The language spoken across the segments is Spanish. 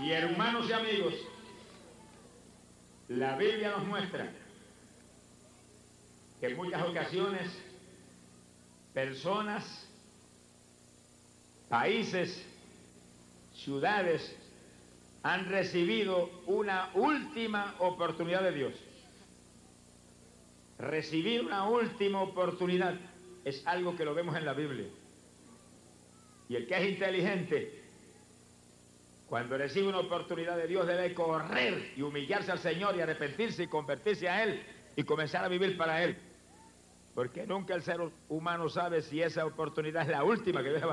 Y hermanos y amigos, la Biblia nos muestra que en muchas ocasiones personas, países, ciudades han recibido una última oportunidad de Dios. Recibir una última oportunidad es algo que lo vemos en la Biblia. Y el que es inteligente, cuando recibe una oportunidad de Dios, debe correr y humillarse al Señor y arrepentirse y convertirse a Él y comenzar a vivir para Él. Porque nunca el ser humano sabe si esa oportunidad es la última que debe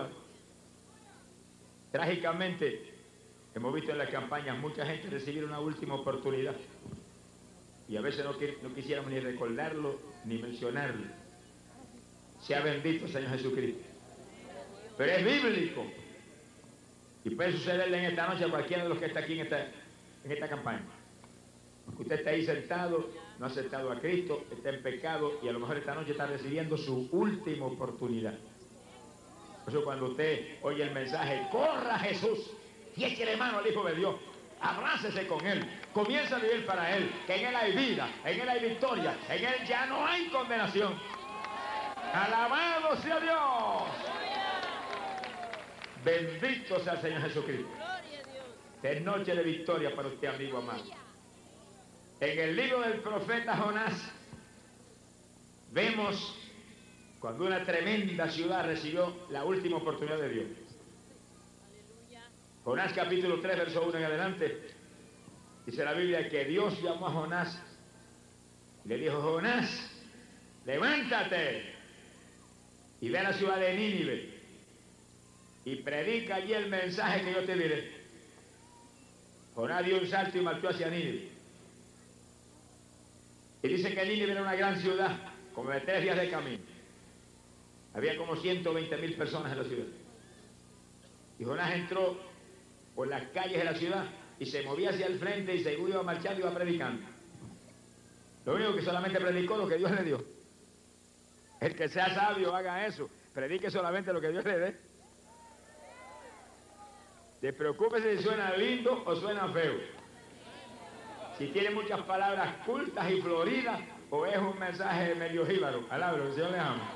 Trágicamente, hemos visto en las campañas mucha gente recibir una última oportunidad. Y a veces no, no quisiéramos ni recordarlo ni mencionarlo. Sea bendito Señor Jesucristo. Pero es bíblico. Y puede sucederle en esta noche a cualquiera de los que está aquí en esta, en esta campaña. Usted está ahí sentado, no ha aceptado a Cristo, está en pecado y a lo mejor esta noche está recibiendo su última oportunidad. Por eso cuando usted oye el mensaje, corra Jesús y échele mano al Hijo de Dios, abrácese con Él, comienza a vivir para Él, que en Él hay vida, en Él hay victoria, en Él ya no hay condenación. Alabado sea Dios. Bendito sea el Señor Jesucristo. Es noche de victoria para usted, amigo amado. En el libro del profeta Jonás vemos cuando una tremenda ciudad recibió la última oportunidad de Dios. Jonás capítulo 3, verso 1 en adelante, dice la Biblia que Dios llamó a Jonás y le dijo, Jonás, levántate y ve a la ciudad de Nínive y predica allí el mensaje que yo te diré. Jonás dio un salto y marchó hacia Nínive. Y dice que Nínive era una gran ciudad, como de tres días de camino. Había como 120 mil personas en la ciudad. Y Jonás entró por las calles de la ciudad y se movía hacia el frente y según iba marchando iba predicando. Lo único que solamente predicó lo que Dios le dio. El que sea sabio haga eso. Predique solamente lo que Dios le dé. Te preocupes si suena lindo o suena feo. Si tiene muchas palabras cultas y floridas o es un mensaje medio jíbaro. Alabro, que Señor le ama.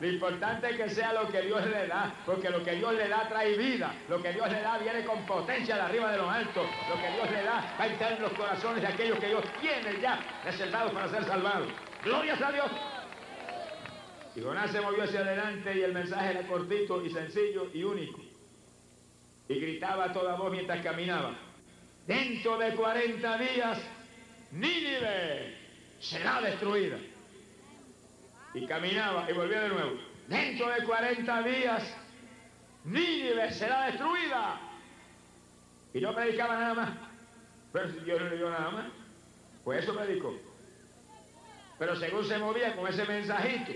Lo importante es que sea lo que Dios le da, porque lo que Dios le da trae vida, lo que Dios le da viene con potencia de arriba de los altos, lo que Dios le da va a entrar en los corazones de aquellos que Dios tiene ya reservados para ser salvados. Gloria a Dios. Y Jonás se movió hacia adelante y el mensaje era cortito y sencillo y único. Y gritaba a toda voz mientras caminaba. Dentro de 40 días, Nínive será destruida. Y caminaba y volvía de nuevo. Dentro de 40 días, Nínive será destruida. Y no predicaba nada más. Pero Dios no le dio nada más. Pues eso predicó. Pero según se movía con ese mensajito,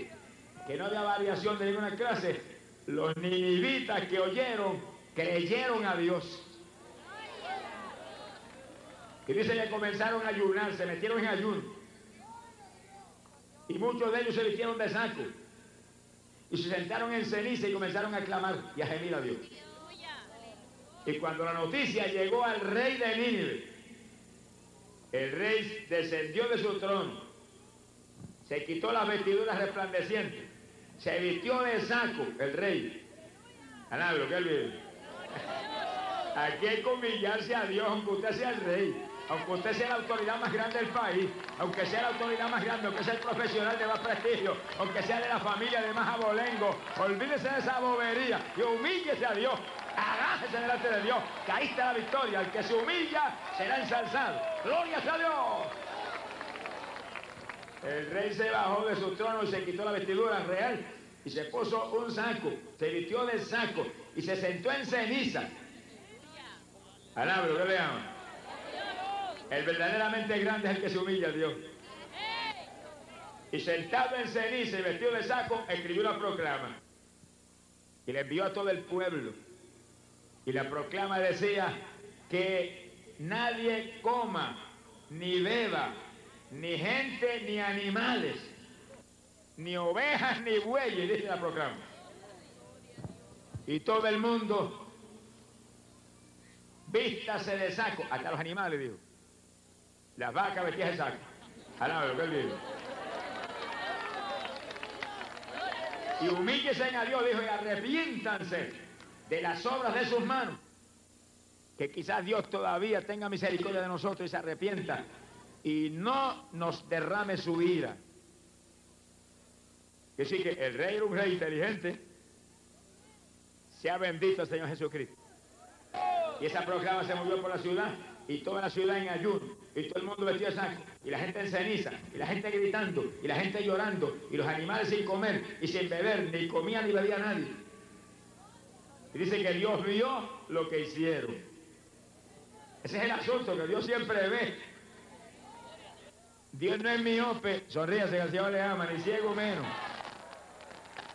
que no había variación de ninguna clase, los ninivitas que oyeron creyeron a Dios. Y dice que comenzaron a ayunar, se metieron en ayuno. Y muchos de ellos se vistieron de saco. Y se sentaron en ceniza y comenzaron a clamar y a gemir a Dios. Y cuando la noticia llegó al rey de Nínive, el rey descendió de su trono, se quitó las vestiduras resplandecientes, se vistió de saco el rey. lo que él vive. Aquí hay que humillarse a Dios, aunque usted sea el rey, aunque usted sea la autoridad más grande del país, aunque sea la autoridad más grande, aunque sea el profesional de más prestigio, aunque sea de la familia de más abolengo, olvídese de esa bobería y humíllese a Dios, agájese delante de Dios, que ahí la victoria, el que se humilla será ensalzado. Gloria a Dios. El rey se bajó de su trono y se quitó la vestidura real y se puso un saco, se vistió de saco y se sentó en ceniza. Alabro, ¿qué le llama? El verdaderamente grande es el que se humilla a Dios. Y sentado en ceniza y vestido de saco, escribió una proclama. Y le envió a todo el pueblo. Y la proclama decía que nadie coma, ni beba, ni gente, ni animales, ni ovejas, ni bueyes, dice la proclama. Y todo el mundo vístase de saco. Hasta los animales, dijo. Las vacas vestidas de saco. Lo que él dijo. Y humíllese a Dios, dijo, y arrepiéntanse de las obras de sus manos. Que quizás Dios todavía tenga misericordia de nosotros y se arrepienta y no nos derrame su ira. Que sí que el rey era un rey inteligente. Sea bendito el Señor Jesucristo. Y esa proclama se movió por la ciudad y toda la ciudad en ayuno y todo el mundo vestido de saco y la gente en ceniza y la gente gritando y la gente llorando y los animales sin comer y sin beber, ni comía ni bebía nadie. Y dice que Dios vio lo que hicieron. Ese es el asunto que Dios siempre ve. Dios no es miope, sonríase que el Señor le ama, ni ciego menos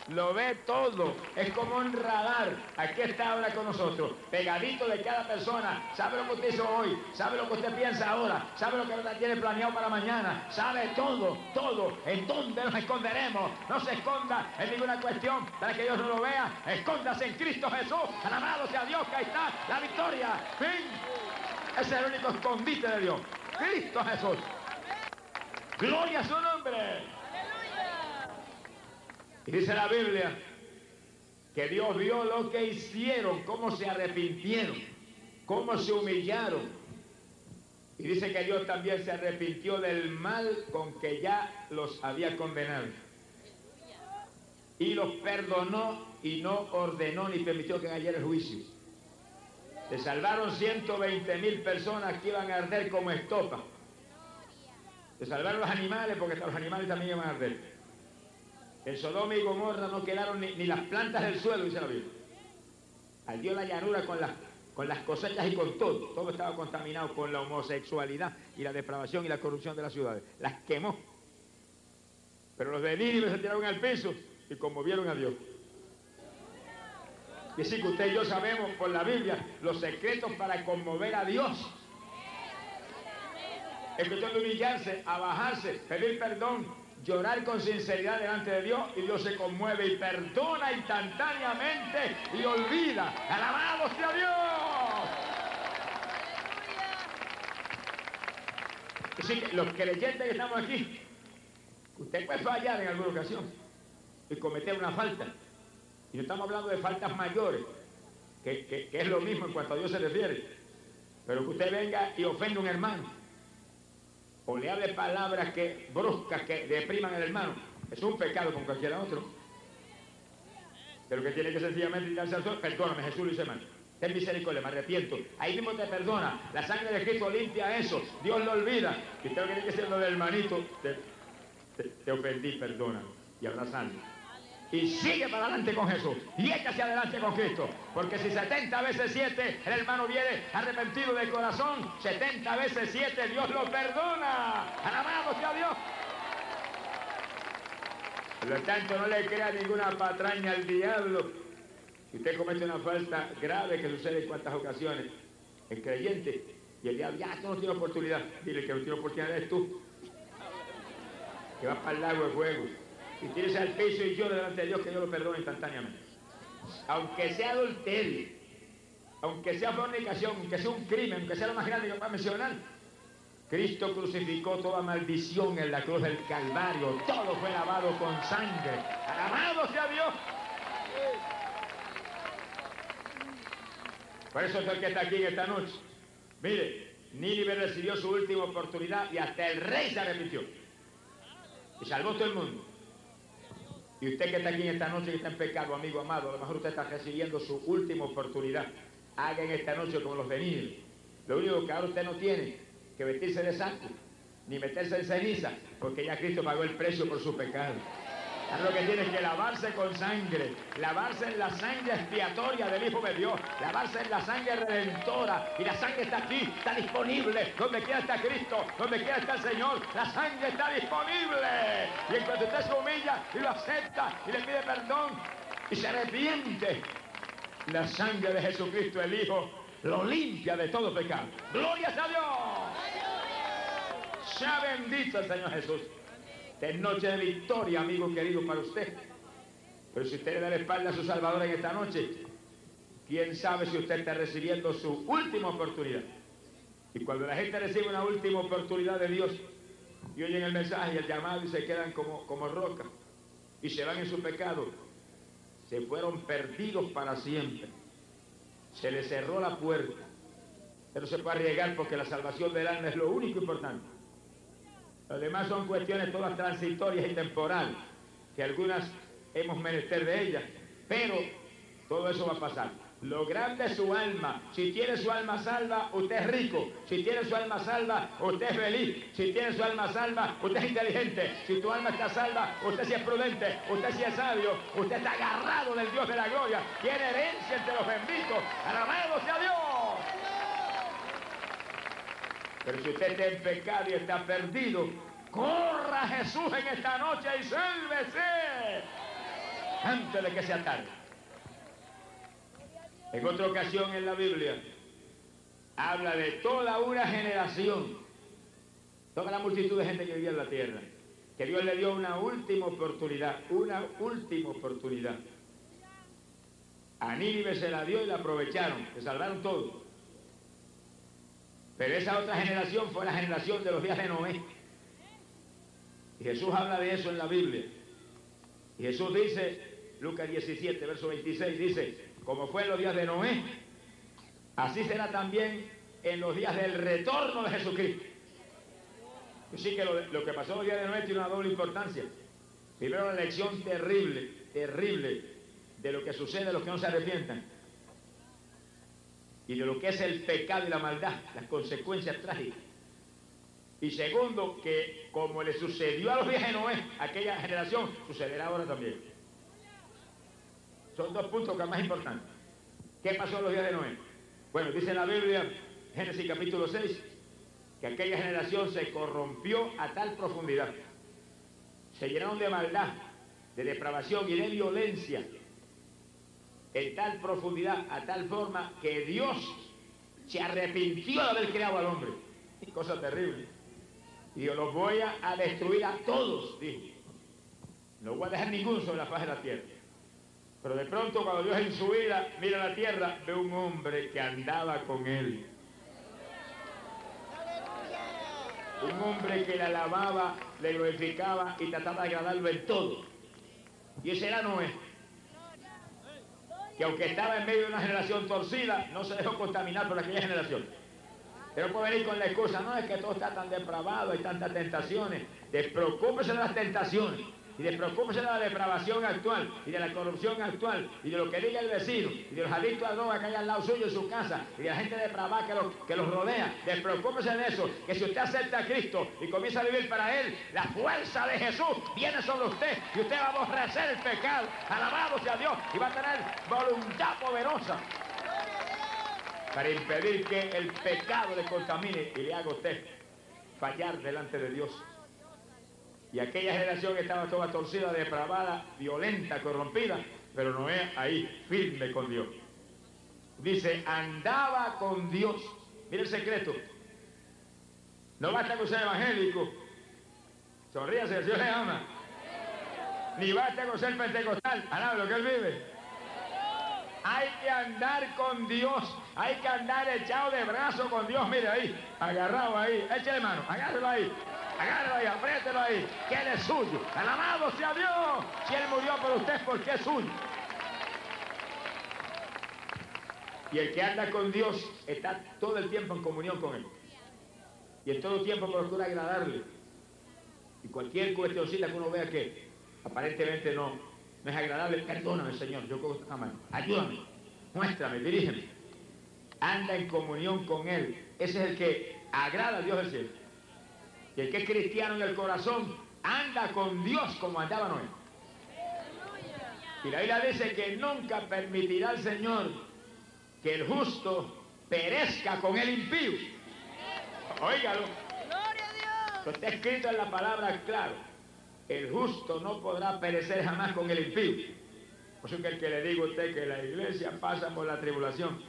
lo ve todo, es como un radar. Aquí está ahora con nosotros, pegadito de cada persona. Sabe lo que usted hizo hoy, sabe lo que usted piensa ahora, sabe lo que tiene planeado para mañana, sabe todo, todo. ¿En dónde nos esconderemos? No se esconda en ninguna cuestión para que Dios no lo vea. Escóndase en Cristo Jesús. Alabado sea Dios, que ahí está la victoria. Fin. Ese es el único escondite de Dios. Cristo Jesús. Gloria a su nombre. Y dice la Biblia que Dios vio lo que hicieron, cómo se arrepintieron, cómo se humillaron. Y dice que Dios también se arrepintió del mal con que ya los había condenado. Y los perdonó y no ordenó ni permitió que cayera el juicio. Se salvaron 120 mil personas que iban a arder como estopa. Se salvaron los animales porque los animales también iban a arder. En Sodoma y Gomorra no quedaron ni, las plantas del suelo, dice la Biblia. Ardió la llanura con las, con las cosechas y con todo. Todo estaba contaminado con la homosexualidad y la depravación y la corrupción de las ciudades. Las quemó. Pero los de Nínive se tiraron al piso y conmovieron a Dios. Y así que usted y yo sabemos por la Biblia los secretos para conmover a Dios. Es cuestión de humillarse, a bajarse, pedir perdón, llorar con sinceridad delante de Dios y Dios se conmueve y perdona instantáneamente y olvida. Alabado sea Dios. Así que los creyentes que estamos aquí, usted puede fallar en alguna ocasión y cometer una falta. Y no estamos hablando de faltas mayores, que, que es lo mismo en cuanto a Dios se refiere. Pero que usted venga y ofenda a un hermano o le hable palabras que bruscas que depriman al hermano, es un pecado con cualquiera otro. Pero que tiene que sencillamente tirarse al sol, perdóname, Jesús lo dice mal. Ten misericordia, me arrepiento. Ahí mismo te perdona. La sangre de Cristo limpia eso. Dios lo olvida. Y usted tiene que ser lo del hermanito. Te, te, ofendí, perdona. Y abrazando y sigue para adelante con Jesús y hacia adelante con Cristo. Porque si 70 veces 7 el hermano viene arrepentido de corazón, 70 veces 7 Dios lo perdona. Alabado sea Dios. Por lo tanto, no le crea ninguna patraña al diablo. Si usted comete una falta grave que sucede en cuantas ocasiones, el creyente y el diablo, ya tú no tienes oportunidad. Dile que no tiene oportunidad eres tú. Que va para el lago de fuego y tienes al piso y llora delante de Dios que Dios lo perdone instantáneamente. Aunque sea adulterio, aunque sea fornicación, aunque sea un crimen, aunque sea lo más grande que va a mencionar, Cristo crucificó toda maldición en la cruz del Calvario. Todo fue lavado con sangre. Alabado sea Dios. Por eso es el que está aquí en esta noche. Mire, Nínive recibió su última oportunidad y hasta el rey se arrepintió. Y salvó todo el mundo. Y usted que está aquí esta noche y está en pecado, amigo amado, a lo mejor usted está recibiendo su última oportunidad. Haga en esta noche como los venidos. Lo único que ahora usted no tiene que vestirse de santo, ni meterse en ceniza, porque ya Cristo pagó el precio por su pecado lo que tiene que lavarse con sangre, lavarse en la sangre expiatoria del Hijo de Dios, lavarse en la sangre redentora. Y la sangre está aquí, está disponible. Donde quiera está Cristo, donde quiera está el Señor, la sangre está disponible. Y en cuanto usted se humilla y lo acepta y le pide perdón y se arrepiente, la sangre de Jesucristo, el Hijo, lo limpia de todo pecado. ¡Gloria a Dios! Sea bendito el Señor Jesús. Es noche de victoria, amigo querido, para usted. Pero si usted le da la espalda a su Salvador en esta noche, quién sabe si usted está recibiendo su última oportunidad. Y cuando la gente recibe una última oportunidad de Dios y oyen el mensaje y el llamado y se quedan como, como roca y se van en su pecado, se fueron perdidos para siempre. Se les cerró la puerta. Pero se puede arriesgar porque la salvación del alma es lo único importante. Lo demás son cuestiones todas transitorias y temporales, que algunas hemos menester de ellas, pero todo eso va a pasar. Lo grande es su alma. Si tiene su alma salva, usted es rico. Si tiene su alma salva, usted es feliz. Si tiene su alma salva, usted es inteligente. Si tu alma está salva, usted sí es prudente. Usted sí es sabio. Usted está agarrado del Dios de la gloria. Tiene herencia entre los benditos. Sea Dios. Pero si usted está en pecado y está perdido, corra a Jesús en esta noche y sálvese antes de que sea tarde. En otra ocasión en la Biblia habla de toda una generación, toda la multitud de gente que vivía en la tierra, que Dios le dio una última oportunidad, una última oportunidad. A se la dio y la aprovecharon, se salvaron todos. Pero esa otra generación fue la generación de los días de Noé. Y Jesús habla de eso en la Biblia. Jesús dice, Lucas 17, verso 26, dice, como fue en los días de Noé, así será también en los días del retorno de Jesucristo. Así que lo, que pasó en los días de Noé tiene una doble importancia. Primero, una lección terrible, terrible de lo que sucede a los que no se arrepientan. Y de lo que es el pecado y la maldad, las consecuencias trágicas. Y segundo, que como le sucedió a los de Noé, aquella generación, sucederá ahora también. Son dos puntos que más importantes. ¿Qué pasó en los días de Noé? Bueno, dice la Biblia, Génesis capítulo 6, que aquella generación se corrompió a tal profundidad. Se llenaron de maldad, de depravación y de violencia en tal profundidad, a tal forma que Dios se arrepintió de haber creado al hombre. Cosa terrible. Y yo los voy a, destruir a todos, dijo. No voy a dejar ninguno sobre la faz de la tierra. Pero de pronto cuando Dios en su vida mira la tierra, ve un hombre que andaba con él. Un hombre que le alababa, le glorificaba y trataba de agradarlo en todo. Y ese era Noé. Que aunque estaba en medio de una generación torcida, no se dejó contaminar por aquella generación. Pero puede venir con la excusa, no es que todo está tan depravado, hay tantas tentaciones. Despreocúpese de las tentaciones y despreocúpese de la depravación actual y de la corrupción actual y de lo que diga el vecino y de los adictos a droga que hay al lado suyo en su casa y de la gente depravada que, que los rodea. Despreocúpese de eso, que si usted acepta a Cristo y comienza a vivir para Él, la fuerza de Jesús viene sobre usted y usted va a aborrecer el pecado. Alabado sea Dios y va a tener voluntad poderosa para impedir que el pecado le contamine y le haga usted fallar delante de Dios. Y aquella generación estaba toda torcida, depravada, violenta, corrompida, pero Noé ahí firme con Dios. Dice, andaba con Dios. Mira el secreto. No basta con ser evangélico. Sonríase, el Dios le ama. Ni basta con ser pentecostal. nada lo que él vive. Hay que andar con Dios. Hay que andar echado de brazo con Dios. Mire ahí, agarrado ahí. Échale mano, agárrelo ahí. Agárralo ahí, apriételo ahí, que Él es suyo. Alabado sea Dios. Si Él murió por usted, porque es suyo. Y el que anda con Dios está todo el tiempo en comunión con Él. Y en todo el tiempo procura agradarle. Y cualquier cuestioncita que uno vea que aparentemente no, es agradable, perdóname, Señor, yo cojo esta mano. Ayúdame, muéstrame, dirígeme. Anda en comunión con Él. Ese es el que agrada a Dios del cielo. Y el que es cristiano en el corazón anda con Dios como andaba Noé. Y la Biblia dice que nunca permitirá el Señor que el justo perezca con el impío. Óigalo. Esto está escrito en la palabra claro. El justo no podrá perecer jamás con el impío. Por eso que el que le digo a usted que la iglesia pasa por la tribulación,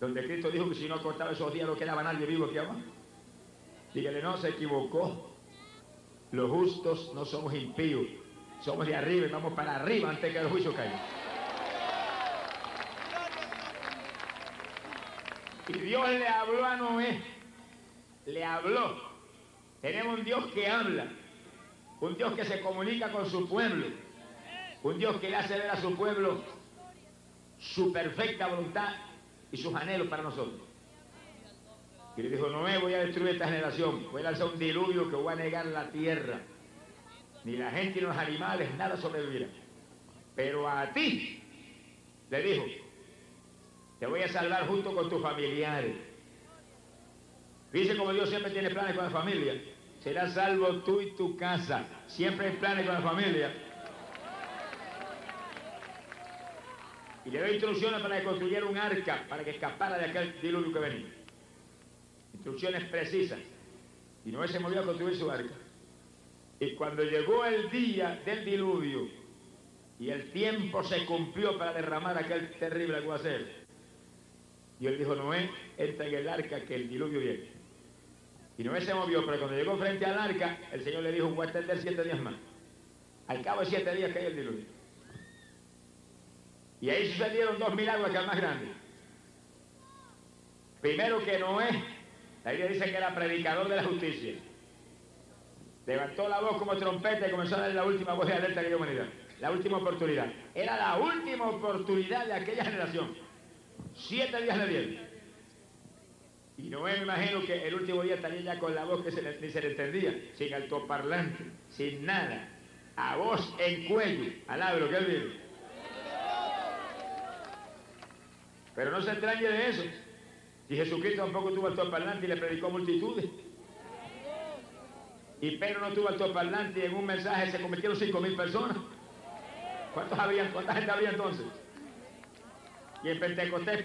donde Cristo dijo que si no cortaba esos días no quedaba nadie vivo aquí abajo. Dígale, no, se equivocó. Los justos no somos impíos. Somos de arriba y vamos para arriba antes que el juicio caiga. Y Dios le habló a Noé, le habló. Tenemos un Dios que habla, un Dios que se comunica con su pueblo, un Dios que le hace ver a su pueblo su perfecta voluntad y sus anhelos para nosotros. Y le dijo, Noé, voy a destruir esta generación, voy a lanzar un diluvio que voy a negar la tierra. Ni la gente ni los animales, nada sobrevivirá. Pero a ti, le dijo, te voy a salvar junto con tus familiares. Dice como Dios siempre tiene planes con la familia. Será salvo tú y tu casa. Siempre hay planes con la familia. Y le doy instrucciones para que construyera un arca para que escapara de aquel diluvio que venía. Instrucciones precisas. Y Noé se movió a construir su arca. Y cuando llegó el día del diluvio y el tiempo se cumplió para derramar aquel terrible aguacero, él dijo, Noé, entra en el arca que el diluvio viene. Y Noé se movió, pero cuando llegó frente al arca, el Señor le dijo, voy a extender siete días más. Al cabo de siete días cayó el diluvio. Y ahí sucedieron dos milagros que el más grande. Primero que Noé, la Biblia dice que era predicador de la justicia. Levantó la voz como trompeta y comenzó a dar la última voz de alerta de la humanidad. La última oportunidad. Era la última oportunidad de aquella generación. Siete días le dieron. Y Noé me imagino que el último día estaría ya con la voz que se ni se le entendía, sin altoparlante, sin nada, a voz en cuello, al lo que él vive. Pero no se extrañe de eso. Si Jesucristo tampoco tuvo altoparlante y le predicó a multitudes. Y Pedro no tuvo altoparlante y en un mensaje se convirtieron cinco mil personas. ¿Cuántos habían, ¿Cuánta gente había entonces? Y en Pentecostés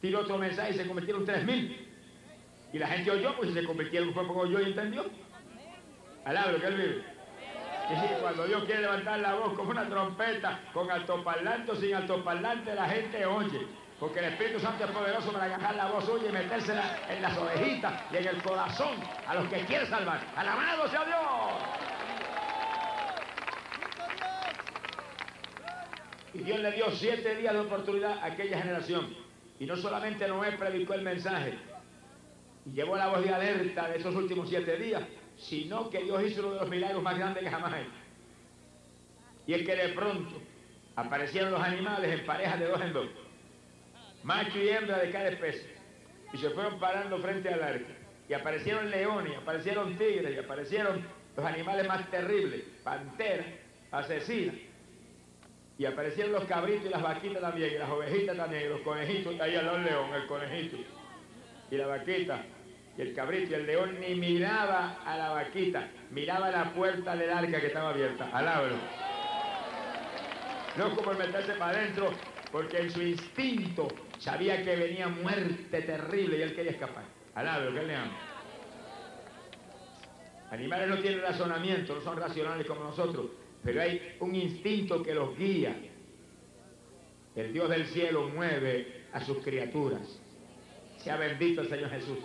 tiró otro mensaje y se convirtieron tres mil. Y la gente oyó, pues se convirtieron, fue poco oyó y entendió. Alabro que él vive. Y cuando Dios quiere levantar la voz como una trompeta, con altoparlante o sin altoparlante, la gente oye. Porque el Espíritu Santo es poderoso para agarrar la voz suya y metérsela en las ovejitas y en el corazón a los que quiere salvar. ¡Alabado sea Dios! Y Dios le dio siete días de oportunidad a aquella generación. Y no solamente Noé predicó el mensaje y llevó la voz de alerta de esos últimos siete días, sino que Dios hizo uno de los milagros más grandes que jamás hecho. Y es que de pronto aparecieron los animales en parejas de dos en dos macho y hembra de cada especie. Y se fueron parando frente al arca. Y aparecieron leones, y aparecieron tigres, y aparecieron los animales más terribles, panteras, asesinas. Y aparecieron los cabritos y las vaquitas también, y las ovejitas también, y los conejitos, y ahí al lado león, el conejito, y la vaquita, y el cabrito, y el león ni miraba a la vaquita, miraba la puerta del arca que estaba abierta, al No como el meterse para adentro, porque en su instinto sabía que venía muerte terrible y él quería escapar. Alabro, que le ama. Animales no tienen razonamiento, no son racionales como nosotros, pero hay un instinto que los guía. El Dios del cielo mueve a sus criaturas. Sea bendito el Señor Jesús.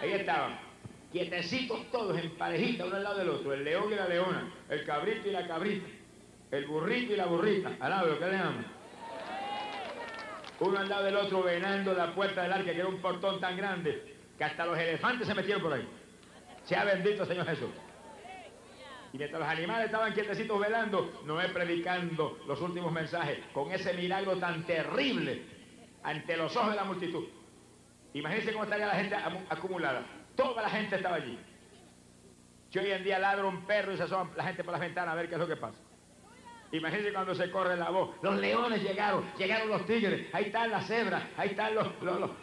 Ahí estaban, quietecitos todos en parejita, uno al lado del otro, el león y la leona, el cabrito y la cabrita, el burrito y la burrita. Alabro, que le ama uno al del otro venando la puerta del arca, que era un portón tan grande, que hasta los elefantes se metieron por ahí. Sea bendito Señor Jesús. Y mientras los animales estaban quietecitos velando, Noé predicando los últimos mensajes, con ese milagro tan terrible ante los ojos de la multitud. Imagínense cómo estaría la gente acumulada. Toda la gente estaba allí. Si hoy en día ladra un perro y se asoma la gente por las ventanas a ver qué es lo que pasa. Imagínense cuando se corre la voz. Los leones llegaron, llegaron los tigres, ahí están las cebras, ahí están los,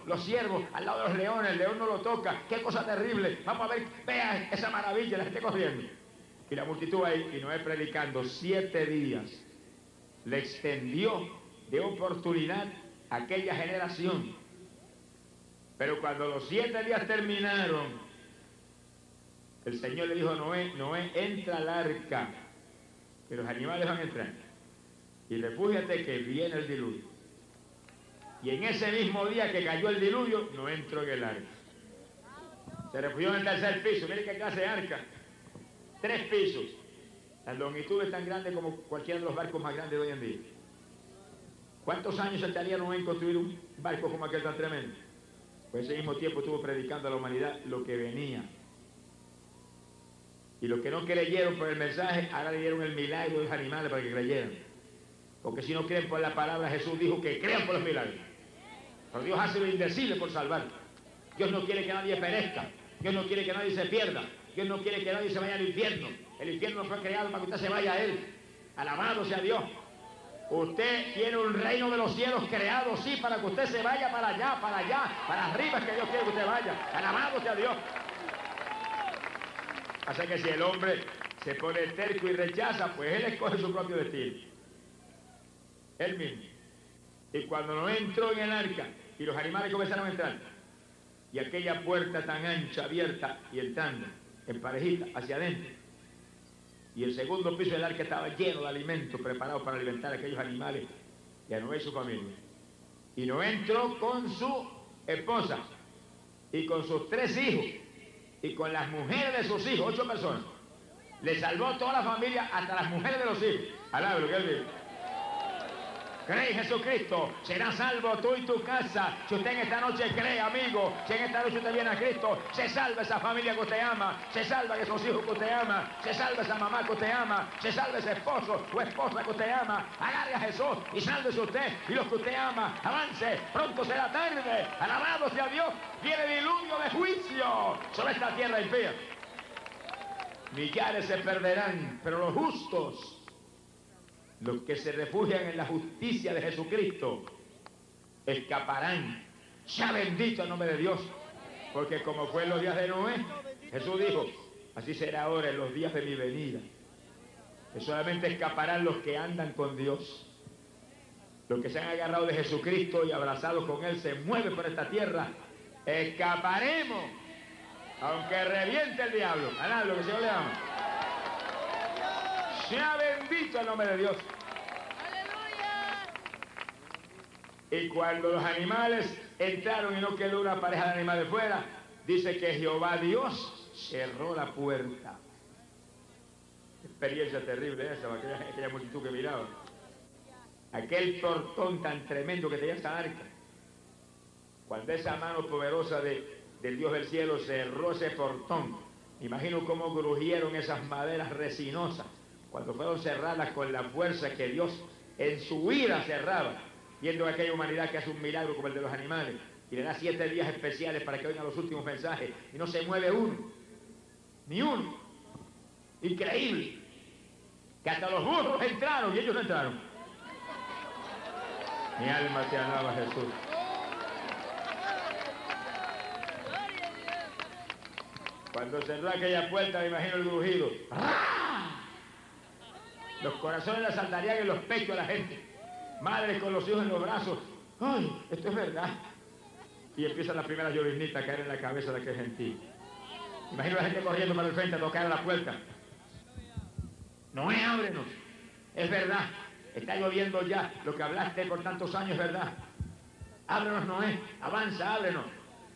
los, ciervos, al lado de los leones, el león no lo toca, qué cosa terrible. Vamos a ver, vean esa maravilla, la gente corriendo. Y la multitud ahí, y Noé predicando siete días, le extendió de oportunidad a aquella generación. Pero cuando los siete días terminaron, el Señor le dijo a Noé, Noé, entra al arca que los animales van a entrar. Y refúgiate que viene el diluvio. Y en ese mismo día que cayó el diluvio, no entró en el arca. Se refugió en el tercer piso. Mire qué clase de arca. Tres pisos. La longitud es tan grande como cualquiera de los barcos más grandes de hoy en día. ¿Cuántos años se estaría no en construir un barco como aquel tan tremendo? Pues ese mismo tiempo estuvo predicando a la humanidad lo que venía. Y los que no creyeron por el mensaje, ahora le dieron el milagro de los animales para que creyeran. Porque si no creen por la palabra, Jesús dijo que crean por los milagros. Pero Dios hace lo indecible por salvar. Dios no quiere que nadie perezca. Dios no quiere que nadie se pierda. Dios no quiere que nadie se vaya al infierno. El infierno fue creado para que usted se vaya a Él. Alabado sea Dios. Usted tiene un reino de los cielos creado, sí, para que usted se vaya para allá, para allá, para arriba, que Dios quiere que usted vaya. Alabado sea Dios. Así que si el hombre se pone terco y rechaza, pues él escoge su propio destino. Él mismo. Y cuando no entró en el arca y los animales comenzaron a entrar, y aquella puerta tan ancha, abierta y entrando en parejita hacia adentro, y el segundo piso del arca estaba lleno de alimentos preparados para alimentar a aquellos animales y a Noé y su familia. Y Noé entró con su esposa y con sus tres hijos y con las mujeres de sus hijos, ocho personas. Le salvó toda la familia, hasta las mujeres de los hijos. Lo que. Cree Jesucristo, será salvo tú y tu casa. Si usted en esta noche cree, amigo, si en esta noche usted viene a Cristo, se salva esa familia que usted ama, se salva esos hijos que usted ama, se salva esa mamá que usted ama, se salva ese esposo o esposa que usted ama. Agarre a Jesús y sálvese usted y los que usted ama. Avance, pronto será tarde. Alabado sea Dios, viene diluvio de juicio sobre esta tierra impía. Millares se perderán, pero los justos los que se refugian en la justicia de Jesucristo escaparán. Ya bendito el nombre de Dios. Porque como fue en los días de Noé, Jesús dijo, así será ahora en los días de mi venida. Que solamente escaparán los que andan con Dios. Los que se han agarrado de Jesucristo y abrazados con Él se mueven por esta tierra. Escaparemos. Aunque reviente el diablo. A lo que se le ama. Sea bendito el nombre de Dios. Y cuando los animales entraron y no quedó una pareja de animales fuera, dice que Jehová Dios cerró la puerta. Experiencia terrible esa, aquella, aquella multitud que miraba. Aquel portón tan tremendo que tenía esa arca. Cuando esa mano poderosa de, del Dios del cielo cerró ese portón, imagino cómo grujieron esas maderas resinosas cuando fueron cerradas con la fuerza que Dios en su vida cerraba, viendo a aquella humanidad que hace un milagro como el de los animales, y le da siete días especiales para que oigan los últimos mensajes, y no se mueve uno, ni uno. Increíble. Que hasta los burros entraron y ellos no entraron. Mi alma te alaba, Jesús. Cuando cerró aquella puerta, me imagino el grujido. Los corazones la saltarían en los pechos a la gente. Madres con los hijos en los brazos. ¡Ay, esto es verdad! Y empieza la primera llovinita a caer en la cabeza de aquel gentil. Imagino a la gente corriendo para el frente a tocar a la puerta. Noé, ábrenos. Es verdad. Está lloviendo ya. Lo que hablaste por tantos años es verdad. Ábrenos, Noé. Avanza, ábrenos.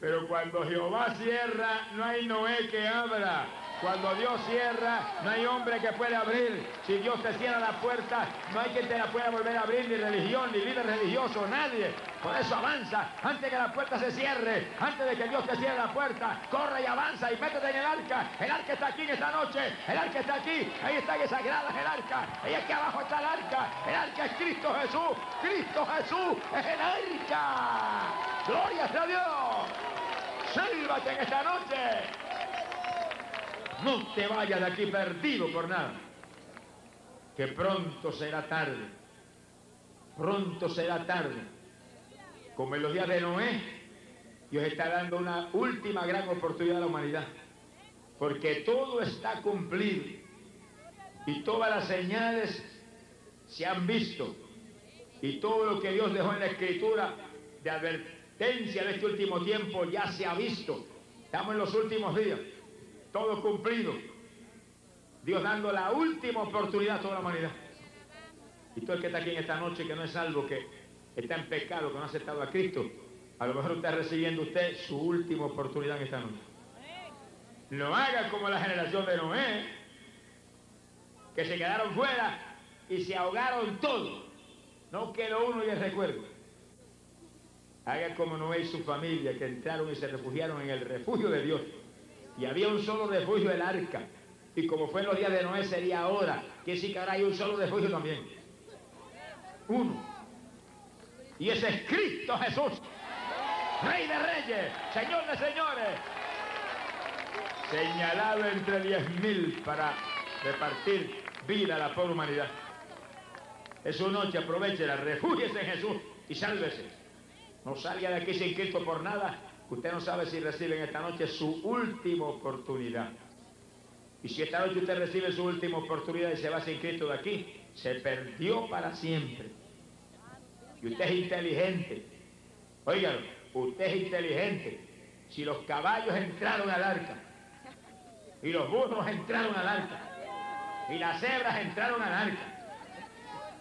Pero cuando Jehová cierra, no hay Noé que abra. Cuando Dios cierra, no hay hombre que pueda abrir. Si Dios te cierra la puerta, no hay quien te la pueda volver a abrir, ni religión, ni líder religioso, nadie. Por eso avanza, antes que la puerta se cierre, antes de que Dios te cierre la puerta, corre y avanza y métete en el arca. El arca está aquí en esta noche, el arca está aquí, ahí está en esa grada el arca, ahí aquí abajo está el arca, el arca es Cristo Jesús, Cristo Jesús es el arca. Gloria a Dios. Sálvate en esta noche. No te vayas de aquí perdido por nada. Que pronto será tarde. Pronto será tarde. Como en los días de Noé, Dios está dando una última gran oportunidad a la humanidad. Porque todo está cumplido. Y todas las señales se han visto. Y todo lo que Dios dejó en la escritura de advertencia de este último tiempo ya se ha visto. Estamos en los últimos días todo cumplido. Dios dando la última oportunidad a toda la humanidad. Y todo el que está aquí en esta noche que no es salvo, que está en pecado, que no ha aceptado a Cristo, a lo mejor está recibiendo usted su última oportunidad en esta noche. No haga como la generación de Noé, que se quedaron fuera y se ahogaron todos. No quedó uno y el recuerdo. Haga como Noé y su familia que entraron y se refugiaron en el refugio de Dios. Y había un solo refugio, el arca. Y como fue en los días de Noé, sería ahora. Que sí hay un solo refugio también. Uno. Y ese es Cristo Jesús. Rey de reyes, Señor de señores. Señalado entre diez mil para repartir vida a la pobre humanidad. Es su noche, aprovechela, refúgiese en Jesús y sálvese. No salga de aquí sin Cristo por nada. Usted no sabe si recibe en esta noche su última oportunidad. Y si esta noche usted recibe su última oportunidad y se va sin Cristo de aquí, se perdió para siempre. Y usted es inteligente. Óigalo, usted es inteligente. Si los caballos entraron al arca, y los burros entraron al arca, y las cebras entraron al arca,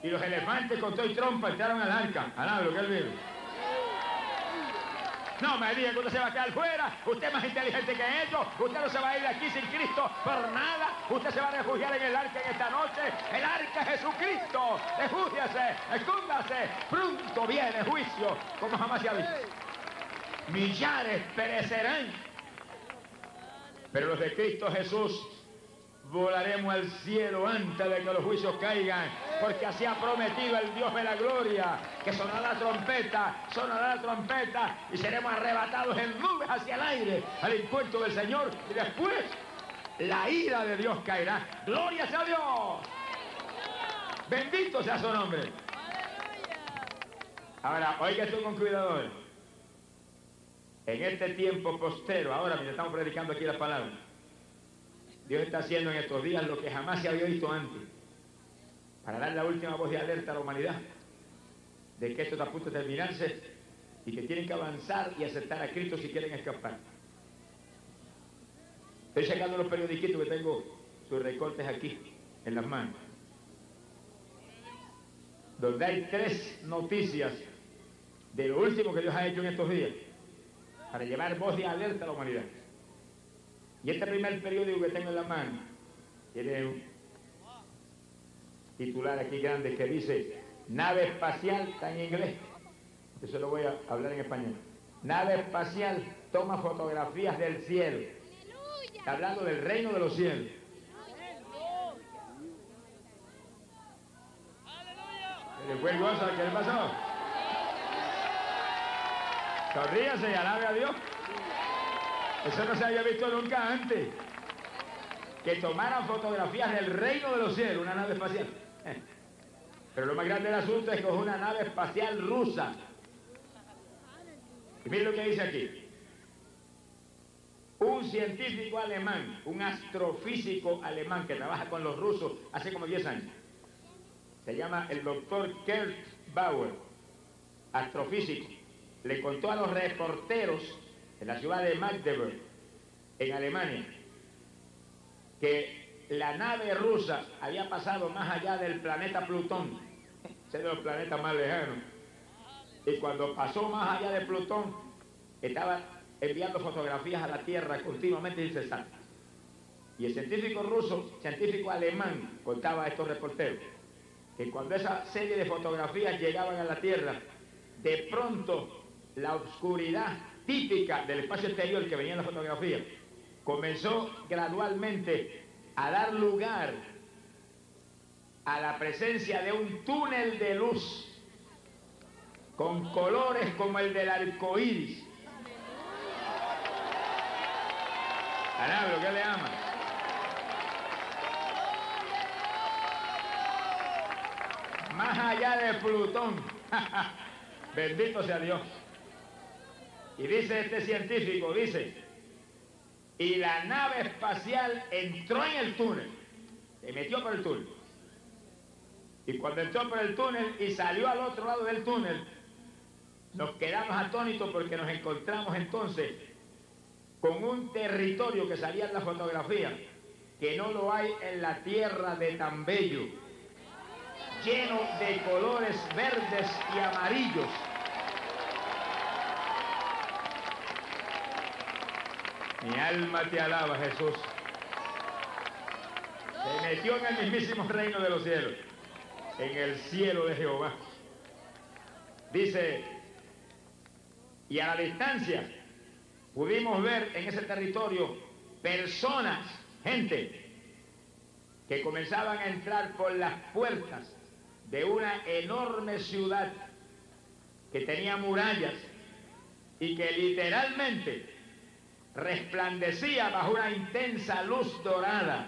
y los elefantes con todo y trompa entraron al arca, al lo que él. No me diga que usted se va a quedar fuera. Usted es más inteligente que ellos. Usted no se va a ir de aquí sin Cristo por nada. Usted se va a refugiar en el arca en esta noche. El arca es Jesucristo. Refúgiase, escúndase. Pronto viene juicio, como jamás se ha visto. Millares perecerán. Pero los de Cristo Jesús volaremos al cielo antes de que los juicios caigan, porque así ha prometido el Dios de la gloria, que sonará la trompeta, sonará la trompeta y seremos arrebatados en nubes hacia el aire al encuentro del Señor y después la ira de Dios caerá. Gloria sea Dios. Bendito sea su nombre. Ahora, oiga esto con cuidado. En este tiempo postero, ahora mientras estamos predicando aquí la palabra, Dios está haciendo en estos días lo que jamás se había visto antes, para dar la última voz de alerta a la humanidad de que esto está a punto de terminarse y que tienen que avanzar y aceptar a Cristo si quieren escapar. Estoy sacando los periodiquitos que tengo sus recortes aquí, en las manos, donde hay tres noticias de lo último que Dios ha hecho en estos días para llevar voz de alerta a la humanidad. Y este primer periódico que tengo en la mano tiene un titular aquí grande que dice nave espacial, está en inglés, eso lo voy a hablar en español. Nave espacial toma fotografías del cielo. Está hablando del reino de los cielos. ¿Le fue el gozo? ¿Qué le pasó? Sonríase y alabe a Dios. Eso no se había visto nunca antes. Que tomaran fotografías del reino de los cielos, una nave espacial. Pero lo más grande del asunto es que es una nave espacial rusa. Y miren lo que dice aquí. Un científico alemán, un astrofísico alemán que trabaja con los rusos hace como 10 años. Se llama el doctor Kurt Bauer, astrofísico. Le contó a los reporteros en la ciudad de Magdeburg, en Alemania, que la nave rusa había pasado más allá del planeta Plutón, ese de los planetas más lejanos, y cuando pasó más allá de Plutón, estaba enviando fotografías a la Tierra continuamente y cesante. Y el científico ruso, científico alemán, contaba a estos reporteros, que cuando esa serie de fotografías llegaban a la Tierra, de pronto la oscuridad típica del espacio exterior que venía en la fotografía, comenzó gradualmente a dar lugar a la presencia de un túnel de luz con colores como el del arco iris. ¿qué le ama? Más allá de Plutón. Bendito sea Dios. Y dice este científico, dice, y la nave espacial entró en el túnel, se metió por el túnel. Y cuando entró por el túnel y salió al otro lado del túnel, nos quedamos atónitos porque nos encontramos entonces con un territorio que salía en la fotografía, que no lo hay en la tierra de tan bello, lleno de colores verdes y amarillos Mi alma te alaba, Jesús. Se metió en el mismísimo reino de los cielos, en el cielo de Jehová. Dice, Y a la distancia pudimos ver en ese territorio personas, gente, que comenzaban a entrar por las puertas de una enorme ciudad que tenía murallas y que literalmente resplandecía bajo una intensa luz dorada.